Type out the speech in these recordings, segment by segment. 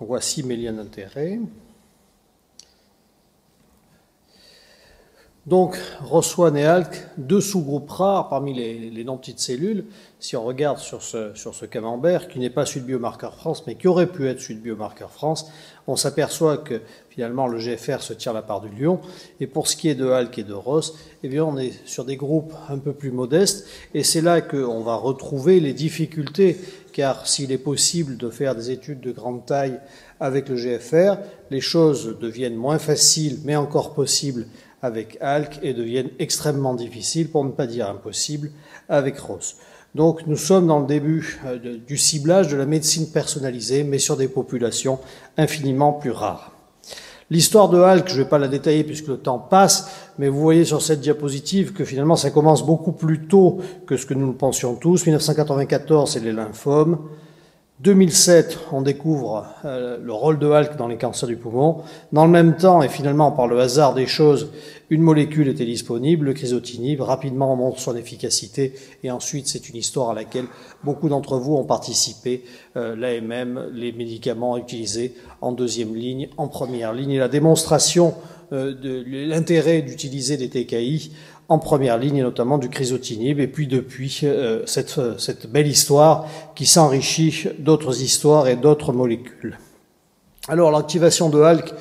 Voici mes liens d'intérêt. Donc, Roswan et ALK, deux sous-groupes rares parmi les, non-petites cellules, si on regarde sur ce, sur camembert, qui n'est pas celui de Biomarqueur France, mais qui aurait pu être celui de Biomarqueur France, on s'aperçoit que finalement le GFR se tire la part du lion. Et pour ce qui est de ALK et de Ross, eh bien, on est sur des groupes un peu plus modestes, et c'est là qu'on va retrouver les difficultés, car s'il est possible de faire des études de grande taille avec le GFR, les choses deviennent moins faciles, mais encore possibles avec ALK et deviennent extrêmement difficiles, pour ne pas dire impossibles, avec ROS. Donc nous sommes dans le début euh, du ciblage de la médecine personnalisée, mais sur des populations infiniment plus rares. L'histoire de ALK, je ne vais pas la détailler puisque le temps passe, mais vous voyez sur cette diapositive que finalement ça commence beaucoup plus tôt que ce que nous le pensions tous. 1994, c'est les lymphomes. 2007, on découvre euh, le rôle de Halk dans les cancers du poumon. Dans le même temps, et finalement par le hasard des choses, une molécule était disponible, le chrysotinib, rapidement on montre son efficacité, et ensuite c'est une histoire à laquelle beaucoup d'entre vous ont participé, euh, l'AMM, les médicaments utilisés en deuxième ligne, en première ligne, et la démonstration euh, de l'intérêt d'utiliser des TKI en première ligne, notamment du chrysotinib, et puis depuis euh, cette, cette, belle histoire qui s'enrichit d'autres histoires et d'autres molécules. Alors l'activation de ALK,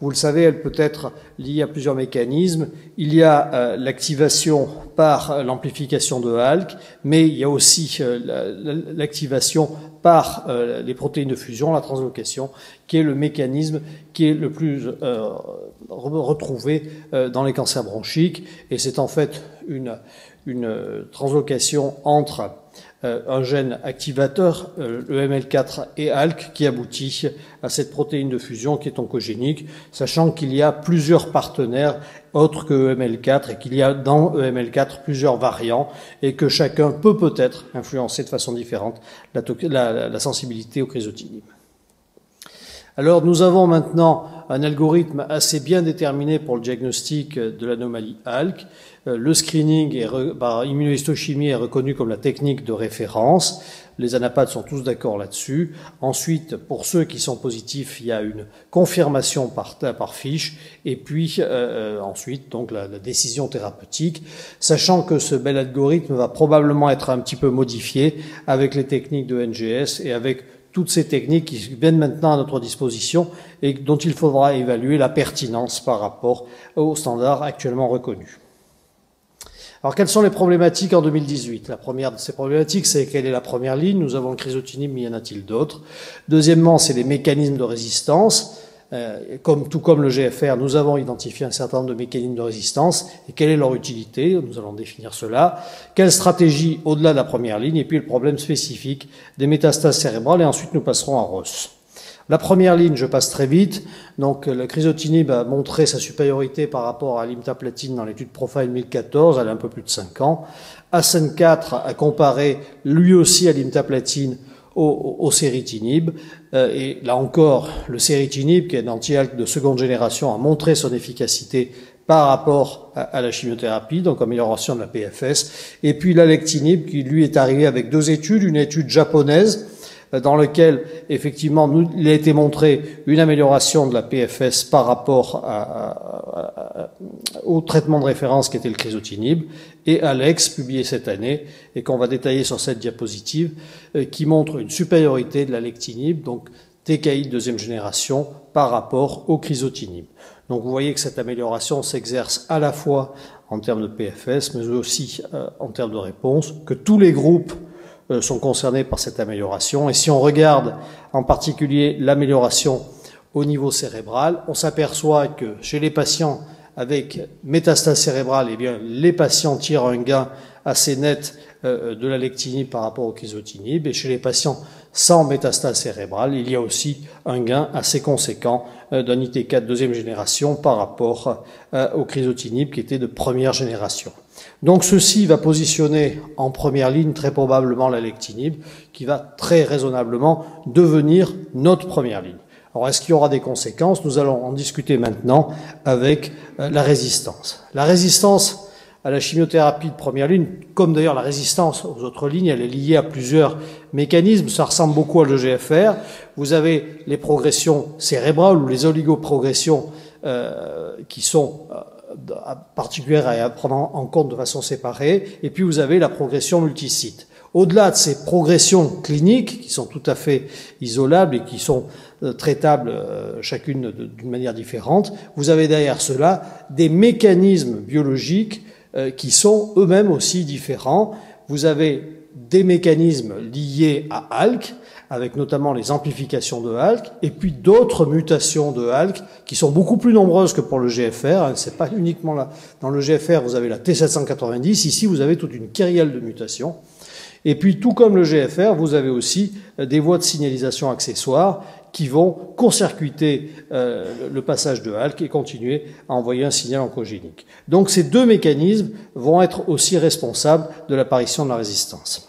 vous le savez, elle peut être liée à plusieurs mécanismes. Il y a euh, l'activation par l'amplification de ALK, mais il y a aussi euh, l'activation par euh, les protéines de fusion, la translocation, qui est le mécanisme qui est le plus retrouvé dans les cancers bronchiques. Et c'est en fait une, translocation entre un gène activateur, euh, le ML4 et ALK, qui aboutit à cette protéine de fusion qui est oncogénique, sachant qu'il y a plusieurs partenaires autres que EML4 et qu'il y a dans EML4 plusieurs variants et que chacun peut peut-être influencer de façon différente la, sensibilité au chrysotinib. Alors nous avons maintenant un algorithme assez bien déterminé pour le diagnostic de l'anomalie ALK. Euh, le screening par immunohistochimie est reconnu comme la technique de référence. Les anapathes sont tous d'accord là-dessus. Ensuite, pour ceux qui sont positifs, il y a une confirmation par, par fiche, et puis euh, euh, ensuite donc la, la, décision thérapeutique, sachant que ce bel algorithme va probablement être un petit peu modifié avec les techniques de NGS et avec toutes ces techniques qui viennent maintenant à notre disposition et dont il faudra évaluer la pertinence par rapport aux standards actuellement reconnus. Alors, quelles sont les problématiques en 2018 La première de ces problématiques, c'est quelle est la première ligne? Nous avons le chrysotinib, mais y en a-t-il d'autres? Deuxièmement, c'est les mécanismes de résistance. Euh, comme, tout comme le GFR, nous avons identifié un certain nombre de mécanismes de résistance et quelle est leur utilité? Nous allons définir cela. Quelle stratégie au-delà de la première ligne? Et puis le problème spécifique des métastases cérébrales et ensuite nous passerons à Ross. La première ligne, je passe très vite. Donc, le chrysotinib a montré sa supériorité par rapport à l'imtaplatine dans l'étude Profile 1014, elle a un peu plus de 5 ans. ASEN 4 a comparé lui aussi à l'imtaplatine au, au, séritinib. Euh, et là encore, le séritinib, qui est un anti de seconde génération, a montré son efficacité par rapport à, la chimiothérapie, donc amélioration de la PFS. Et puis l'alectinib, qui lui est arrivé avec deux études, une étude japonaise, dans lequel effectivement il a été montré une amélioration de la PFS par rapport au traitement de référence qui était le chrysotinib, et Alex, publié cette année, et qu'on va détailler sur cette diapositive, euh, qui montre une supériorité de la lectinib, donc TKI de deuxième génération, par rapport au chrysotinib. Donc vous voyez que cette amélioration s'exerce à la fois en termes de PFS, mais aussi euh, en termes de réponse, que tous les groupes euh, sont concernés par cette amélioration. Et si on regarde en particulier l'amélioration au niveau cérébral, on s'aperçoit que chez les patients avec métastase cérébrale, eh bien, les patients tirent un gain assez net euh, de la lectinib par rapport au chrysotinib. Et chez les patients sans métastase cérébrale, il y a aussi un gain assez conséquent euh, d'un IT4 deuxième génération par rapport au chrysotinib qui était de première génération. Donc ceci va positionner en première ligne très probablement la lectinib, qui va très raisonnablement devenir notre première ligne. Alors est-ce qu'il y aura des conséquences? Nous allons en discuter maintenant avec euh, la résistance. La résistance à la chimiothérapie de première ligne, comme d'ailleurs la résistance aux autres lignes, elle est liée à plusieurs mécanismes. Ça ressemble beaucoup à l'EGFR. Vous avez les progressions cérébrales ou les oligoprogressions euh, qui sont euh, particulières à prendre en compte de façon séparée. Et puis vous avez la progression multisite. Au-delà de ces progressions cliniques qui sont tout à fait isolables et qui sont euh, traitables euh, chacune d'une manière différente, vous avez derrière cela des mécanismes biologiques euh, qui sont eux-mêmes aussi différents. Vous avez des mécanismes liés à ALK, avec notamment les amplifications de ALK, et puis d'autres mutations de ALK qui sont beaucoup plus nombreuses que pour le GFR. C'est pas uniquement là. Dans le GFR, vous avez la T790. Ici, vous avez toute une kyrielle de mutations. Et puis, tout comme le GFR, vous avez aussi des voies de signalisation accessoires qui vont court-circuiter euh, le passage de Halk et continuer à envoyer un signal oncogénique. Donc ces deux mécanismes vont être aussi responsables de l'apparition de la résistance.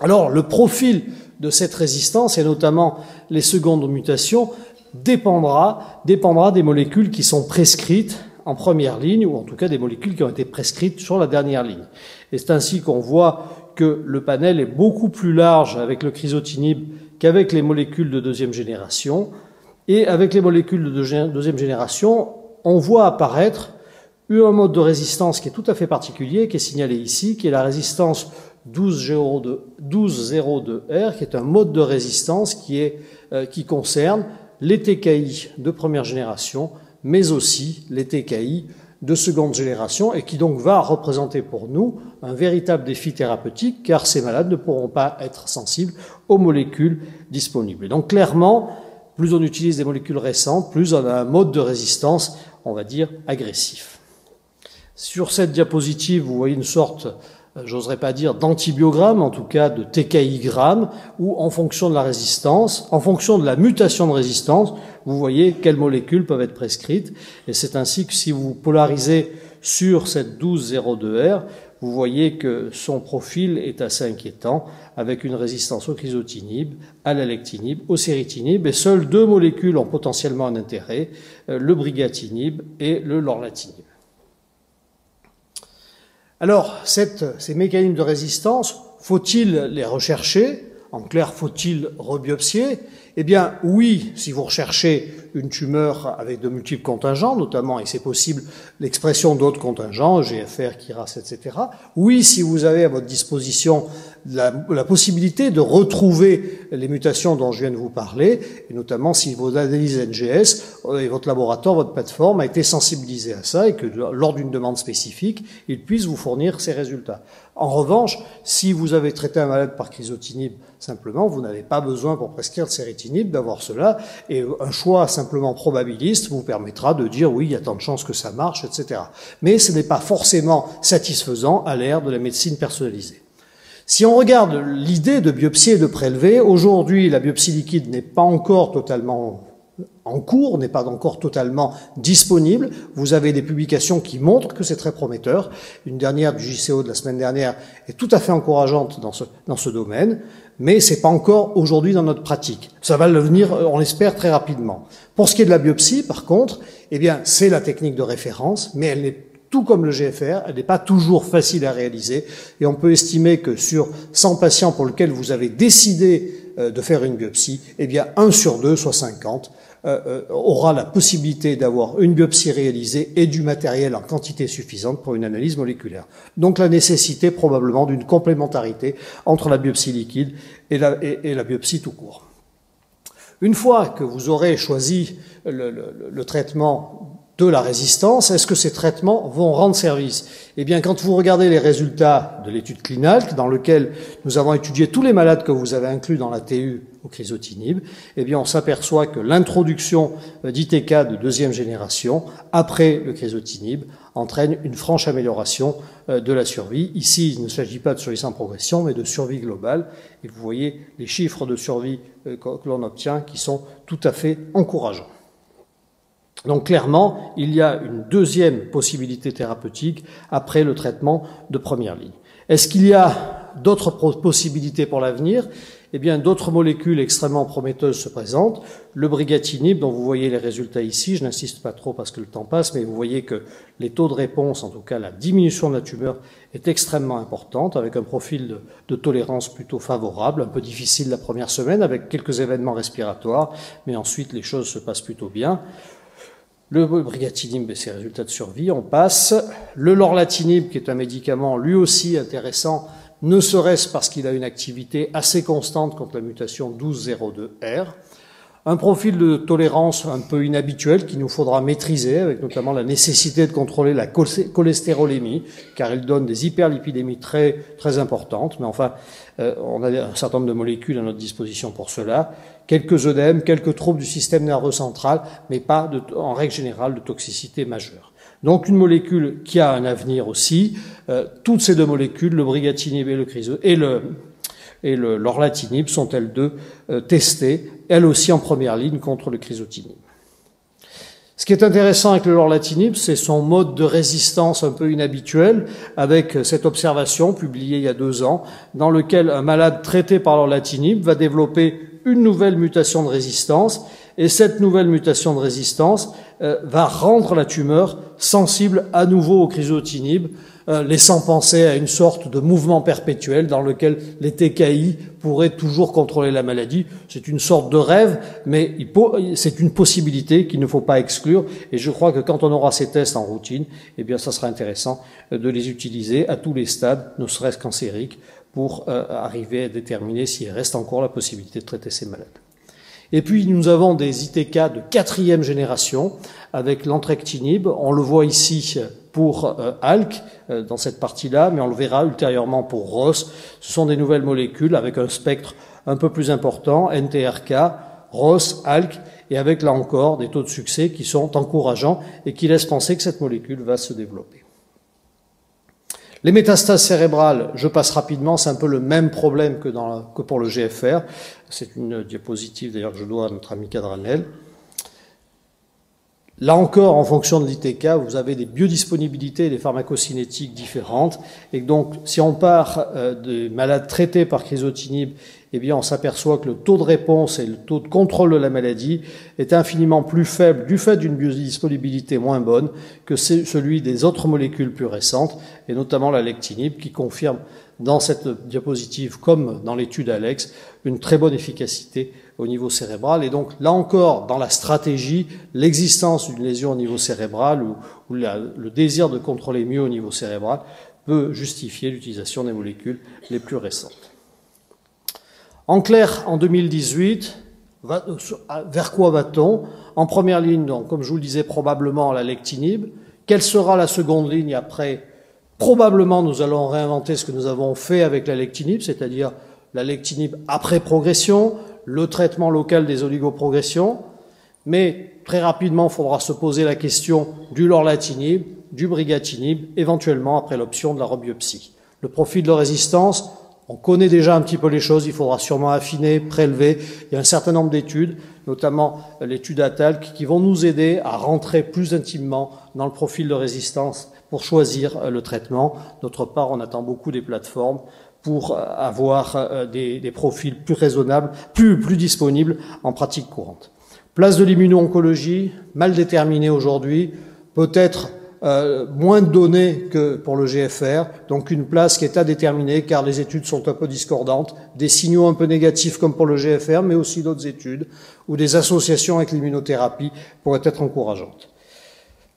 Alors le profil de cette résistance, et notamment les secondes mutations, dépendra, dépendra des molécules qui sont prescrites en première ligne, ou en tout cas des molécules qui ont été prescrites sur la dernière ligne. Et c'est ainsi qu'on voit que le panel est beaucoup plus large avec le chrysotinib qu'avec les molécules de deuxième génération. Et avec les molécules de deuxième génération, on voit apparaître un mode de résistance qui est tout à fait particulier, qui est signalé ici, qui est la résistance 12.02R, qui est un mode de résistance qui, est, euh, qui concerne les TKI de première génération, mais aussi les TKI de seconde génération et qui donc va représenter pour nous un véritable défi thérapeutique car ces malades ne pourront pas être sensibles aux molécules disponibles. donc clairement, plus on utilise des molécules récentes, plus on a un mode de résistance, on va dire, agressif. Sur cette diapositive, vous voyez une sorte j'oserais pas dire d'antibiogramme, en tout cas de TKI-gramme, où en fonction de la résistance, en fonction de la mutation de résistance, vous voyez quelles molécules peuvent être prescrites. Et c'est ainsi que si vous polarisez sur cette 1202R, vous voyez que son profil est assez inquiétant, avec une résistance au chrysotinib, à l'alectinib, au séritinib, et seules deux molécules ont potentiellement un intérêt, euh, le brigatinib et le lorlatinib. Alors, ces mécanismes de résistance, faut-il les rechercher? En clair, faut-il rebiopsier? Eh bien, oui, si vous recherchez une tumeur avec de multiples contingents, notamment, et c'est possible, l'expression d'autres contingents, GFR, KIRAS, etc. Oui, si vous avez à votre disposition la, possibilité de retrouver les mutations dont je viens de vous parler, et notamment si vos analyses NGS et votre laboratoire, votre plateforme a été sensibilisé à ça et que lors d'une demande spécifique, il puisse vous fournir ces résultats. En revanche, si vous avez traité un malade par chrysotinib simplement, vous n'avez pas besoin pour prescrire le d'avoir cela, et un choix simplement probabiliste vous permettra de dire oui, il y a tant de chances que ça marche, etc. Mais ce n'est pas forcément satisfaisant à l'ère de la médecine personnalisée. Si on regarde l'idée de biopsie et de prélever, aujourd'hui la biopsie liquide n'est pas encore totalement en cours, n'est pas encore totalement disponible. Vous avez des publications qui montrent que c'est très prometteur. Une dernière du JCO de la semaine dernière est tout à fait encourageante dans ce, dans ce domaine, mais c'est pas encore aujourd'hui dans notre pratique. Ça va le venir, on l'espère, très rapidement. Pour ce qui est de la biopsie, par contre, eh bien, c'est la technique de référence, mais elle n'est tout comme le GFR, elle n'est pas toujours facile à réaliser, et on peut estimer que sur 100 patients pour lesquels vous avez décidé euh, de faire une biopsie, eh bien, 1 sur 2, soit 50, euh, euh, aura la possibilité d'avoir une biopsie réalisée et du matériel en quantité suffisante pour une analyse moléculaire. Donc la nécessité probablement d'une complémentarité entre la biopsie liquide et la, biopsie tout court. Une fois que vous aurez choisi le, le traitement de la résistance, est-ce que ces traitements vont rendre service? Eh bien, quand vous regardez les résultats de l'étude Clinalc, dans lequel nous avons étudié tous les malades que vous avez inclus dans la TU au chrysotinib, eh bien, on s'aperçoit que l'introduction d'ITK de deuxième génération, après le chrysotinib, entraîne une franche amélioration euh, de la survie. Ici, il ne s'agit pas de survie sans progression, mais de survie globale. Et vous voyez les chiffres de survie euh, que l'on obtient qui sont tout à fait encourageants. Donc clairement, il y a une deuxième possibilité thérapeutique après le traitement de première ligne. Est-ce qu'il y a d'autres possibilités pour l'avenir? Eh bien, d'autres molécules extrêmement prometteuses se présentent. Le brigatinib, dont vous voyez les résultats ici, je n'insiste pas trop parce que le temps passe, mais vous voyez que les taux de réponse, en tout cas la diminution de la tumeur, est extrêmement importante, avec un profil de, tolérance plutôt favorable, un peu difficile la première semaine, avec quelques événements respiratoires, mais ensuite les choses se passent plutôt bien. Le brigatinib et ses résultats de survie, on passe. Le lorlatinib, qui est un médicament lui aussi intéressant, ne serait-ce parce qu'il a une activité assez constante contre la mutation 1202R. Un profil de tolérance un peu inhabituel qu'il nous faudra maîtriser, avec notamment la nécessité de contrôler la cholestérolémie, car il donne des hyperlipidémies très, très importantes. Mais enfin, euh, on a un certain nombre de molécules à notre disposition pour cela. Quelques œdèmes, quelques troubles du système nerveux central, mais pas en règle générale de toxicité majeure. Donc une molécule qui a un avenir aussi. Euh, toutes ces deux molécules, le brigatinib et le et le l'orlatinib sont elles deux euh, testées, elles aussi en première ligne contre le chrysotinib. Ce qui est intéressant avec le lorlatinib, c'est son mode de résistance un peu inhabituel, avec cette observation publiée il y a deux ans, dans lequel un malade traité par l'orlatinib va développer une nouvelle mutation de résistance, et cette nouvelle mutation de résistance euh, va rendre la tumeur sensible à nouveau au chrysotinib, euh, laissant penser à une sorte de mouvement perpétuel dans lequel les TKI pourraient toujours contrôler la maladie. C'est une sorte de rêve, mais c'est une possibilité qu'il ne faut pas exclure. Et je crois que quand on aura ces tests en routine, eh bien, ça sera intéressant euh, de les utiliser à tous les stades, ne serait-ce cancériques, pour arriver à déterminer s'il reste encore la possibilité de traiter ces malades. Et puis nous avons des ITK de quatrième génération avec l'entrectinib. On le voit ici pour euh, euh, dans cette partie-là, mais on le verra ultérieurement pour ROS. Ce sont des nouvelles molécules avec un spectre un peu plus important, NTRK, ROS, ALK, et avec là encore des taux de succès qui sont encourageants et qui laissent penser que cette molécule va se développer. Les métastases cérébrales, je passe rapidement, c'est un peu le même problème que, pour le GFR. C'est une diapositive d'ailleurs que je dois à notre ami Cadranel. Là encore, en fonction de l'ITK, vous avez des biodisponibilités et des pharmacocinétiques différentes. Et donc, si on part euh, des malades traités par chrysotinib, eh bien, on s'aperçoit que le taux de réponse et le taux de contrôle de la maladie est infiniment plus faible du fait d'une biodisponibilité moins bonne que celui des autres molécules plus récentes, et notamment la lectinib, qui confirme dans cette diapositive, comme dans l'étude Alex, une très bonne efficacité au niveau cérébral. Et donc, là encore, dans la stratégie, l'existence d'une lésion au niveau cérébral ou, le désir de contrôler mieux au niveau cérébral peut justifier l'utilisation des molécules les plus récentes. En clair, en 2018, vers quoi va-t-on? En première ligne, donc, comme je vous le disais, probablement la lectinib. Quelle sera la seconde ligne après? Probablement, nous allons réinventer ce que nous avons fait avec la lectinib, c'est-à-dire la lectinib après progression, le traitement local des oligoprogressions, mais très rapidement, il faudra se poser la question du lorlatinib, du brigatinib, éventuellement après l'option de la rebiopsie. Le profil de résistance, on connaît déjà un petit peu les choses, il faudra sûrement affiner, prélever. Il y a un certain nombre d'études, notamment l'étude ATALC, qui vont nous aider à rentrer plus intimement dans le profil de résistance pour choisir le traitement. D'autre part, on attend beaucoup des plateformes pour euh, avoir euh, des, des, profils plus raisonnables, plus, disponibles en pratique courante. Place de l'immuno-oncologie, mal déterminée aujourd'hui, peut-être euh, moins de données que pour le GFR, donc une place qui est à déterminer car les études sont un peu discordantes, des signaux un peu négatifs comme pour le GFR, mais aussi d'autres études, où des associations avec l'immunothérapie pourraient être encourageantes.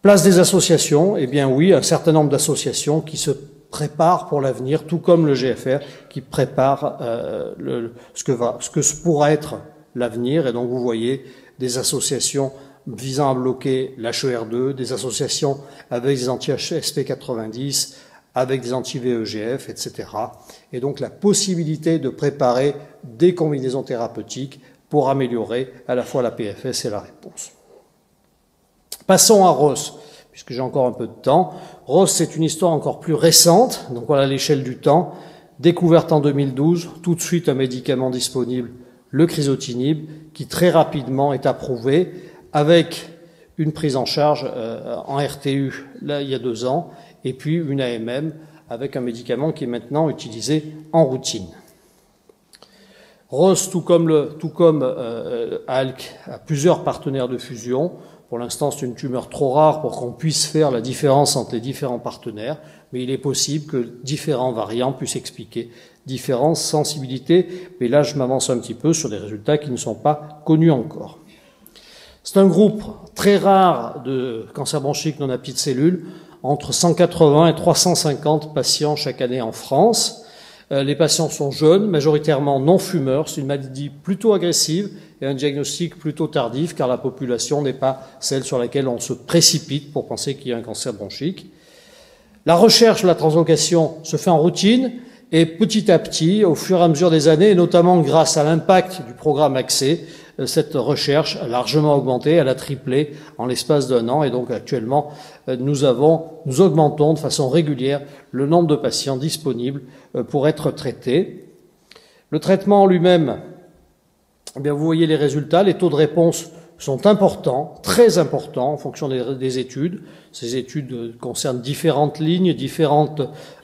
Place des associations, eh bien oui, un certain nombre d'associations qui se prépare pour l'avenir, tout comme le GFR qui prépare euh, ce, que va, ce que pourra être l'avenir. Et donc vous voyez des associations visant à bloquer l'HER2, des associations avec des anti-SP90, avec des anti-VEGF, etc. Et donc la possibilité de préparer des combinaisons thérapeutiques pour améliorer à la fois la PFS et la réponse. Passons à Ross puisque j'ai encore un peu de temps. Ross, c'est une histoire encore plus récente, donc voilà l'échelle du temps. Découverte en 2012, tout de suite un médicament disponible, le chrysotinib, qui très rapidement est approuvé avec une prise en charge euh, en RTU, là, il y a deux ans, et puis une AMM avec un médicament qui est maintenant utilisé en routine. Ross, tout comme, le, tout comme euh, ALK, a plusieurs partenaires de fusion. Pour l'instant, c'est une tumeur trop rare pour qu'on puisse faire la différence entre les différents partenaires, mais il est possible que différents variants puissent expliquer différentes sensibilités. Mais là, je m'avance un petit peu sur des résultats qui ne sont pas connus encore. C'est un groupe très rare de cancer bronchique non de cellules, entre 180 et 350 patients chaque année en France. Euh, les patients sont jeunes, majoritairement non fumeurs. C'est une maladie plutôt agressive et un diagnostic plutôt tardif car la population n'est pas celle sur laquelle on se précipite pour penser qu'il y a un cancer bronchique. La recherche de la translocation se fait en routine et petit à petit, au fur et à mesure des années, et notamment grâce à l'impact du programme Accès, euh, cette recherche a largement augmenté, elle a triplé en l'espace d'un an, et donc actuellement, euh, nous avons, nous augmentons de façon régulière le nombre de patients disponibles euh, pour être traités. Le traitement en lui-même, eh bien, vous voyez les résultats, les taux de réponse sont importants, très importants en fonction des, études. Ces études concernent différentes lignes, différents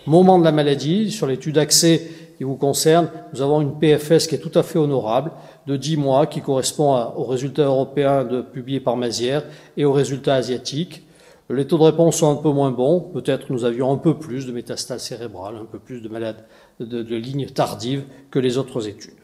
moments de la maladie. Sur l'étude accès qui vous concerne, nous avons une PFS qui est tout à fait honorable, de 10 mois, qui correspond aux résultats européens de, publiés par Mazière et aux résultats asiatiques. Les taux de réponse sont un peu moins bons. Peut-être nous avions un peu plus de métastases cérébrales, un peu plus de malades de, de lignes tardives que les autres études.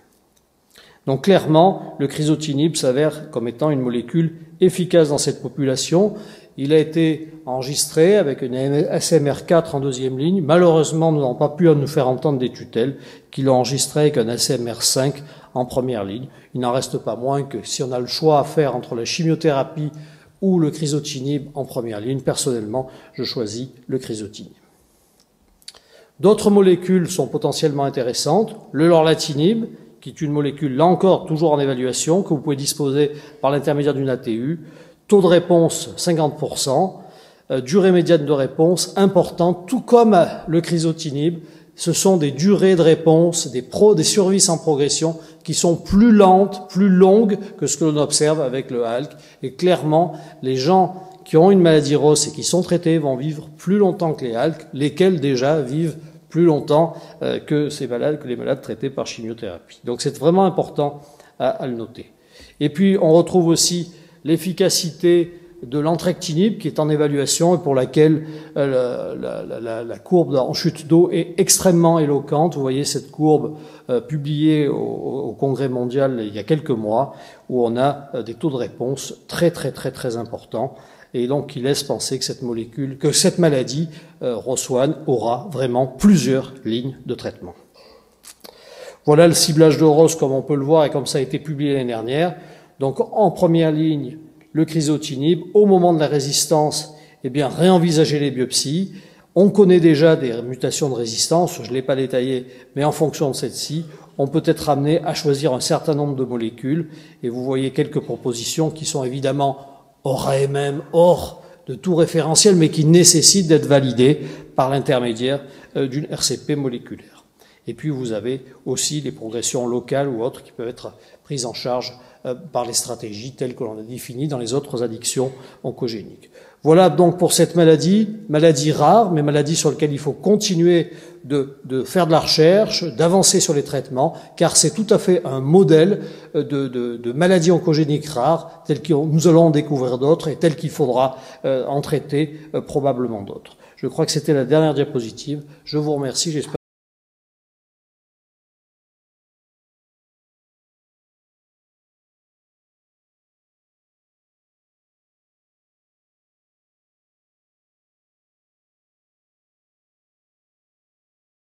Donc clairement, le chrysotinib s'avère comme étant une molécule efficace dans cette population. Il a été enregistré avec une SMR4 en deuxième ligne. Malheureusement, nous n'avons pas pu nous faire entendre des tutelles qui l'ont enregistré avec un SMR5 en première ligne. Il n'en reste pas moins que si on a le choix à faire entre la chimiothérapie ou le chrysotinib en première ligne, personnellement, je choisis le chrysotinib. D'autres molécules sont potentiellement intéressantes. Le lorlatinib, qui est une molécule, là encore, toujours en évaluation, que vous pouvez disposer par l'intermédiaire d'une ATU. Taux de réponse 50%, euh, durée médiane de réponse importante, tout comme le chrysotinib. Ce sont des durées de réponse, des, pro, des survies en progression qui sont plus lentes, plus longues que ce que l'on observe avec le HALC. Et clairement, les gens qui ont une maladie rose et qui sont traités vont vivre plus longtemps que les HALC, lesquels déjà vivent plus longtemps euh, que ces malades, que les malades traités par chimiothérapie. Donc c'est vraiment important à, le noter. Et puis on retrouve aussi l'efficacité de l'entrectinib qui est en évaluation et pour laquelle euh, la, courbe en chute d'eau est extrêmement éloquente. Vous voyez cette courbe euh, publiée au, au, Congrès mondial il y a quelques mois où on a des taux de réponse très très très très importants et donc qui laisse penser que cette molécule, que cette maladie, euh, aura vraiment plusieurs lignes de traitement. Voilà le ciblage de ROS comme on peut le voir et comme ça a été publié l'année dernière. Donc en première ligne, le chrysotinib, au moment de la résistance, eh bien réenvisager les biopsies. On connaît déjà des mutations de résistance, je ne l'ai pas détaillé, mais en fonction de celle-ci, on peut être amené à choisir un certain nombre de molécules. Et vous voyez quelques propositions qui sont évidemment hors AMM, hors de tout référentiel, mais qui nécessite d'être validé par l'intermédiaire euh, d'une RCP moléculaire. Et puis vous avez aussi les progressions locales ou autres qui peuvent être prises en charge par les stratégies telles que l'on a définies dans les autres addictions oncogéniques. Voilà donc pour cette maladie, maladie rare, mais maladie sur laquelle il faut continuer de, faire de la recherche, d'avancer sur les traitements, car c'est tout à fait un modèle de, de, de maladie oncogénique rare, tel que nous allons en découvrir d'autres et tel qu'il faudra euh, en traiter euh, probablement d'autres. Je crois que c'était la dernière diapositive. Je vous remercie.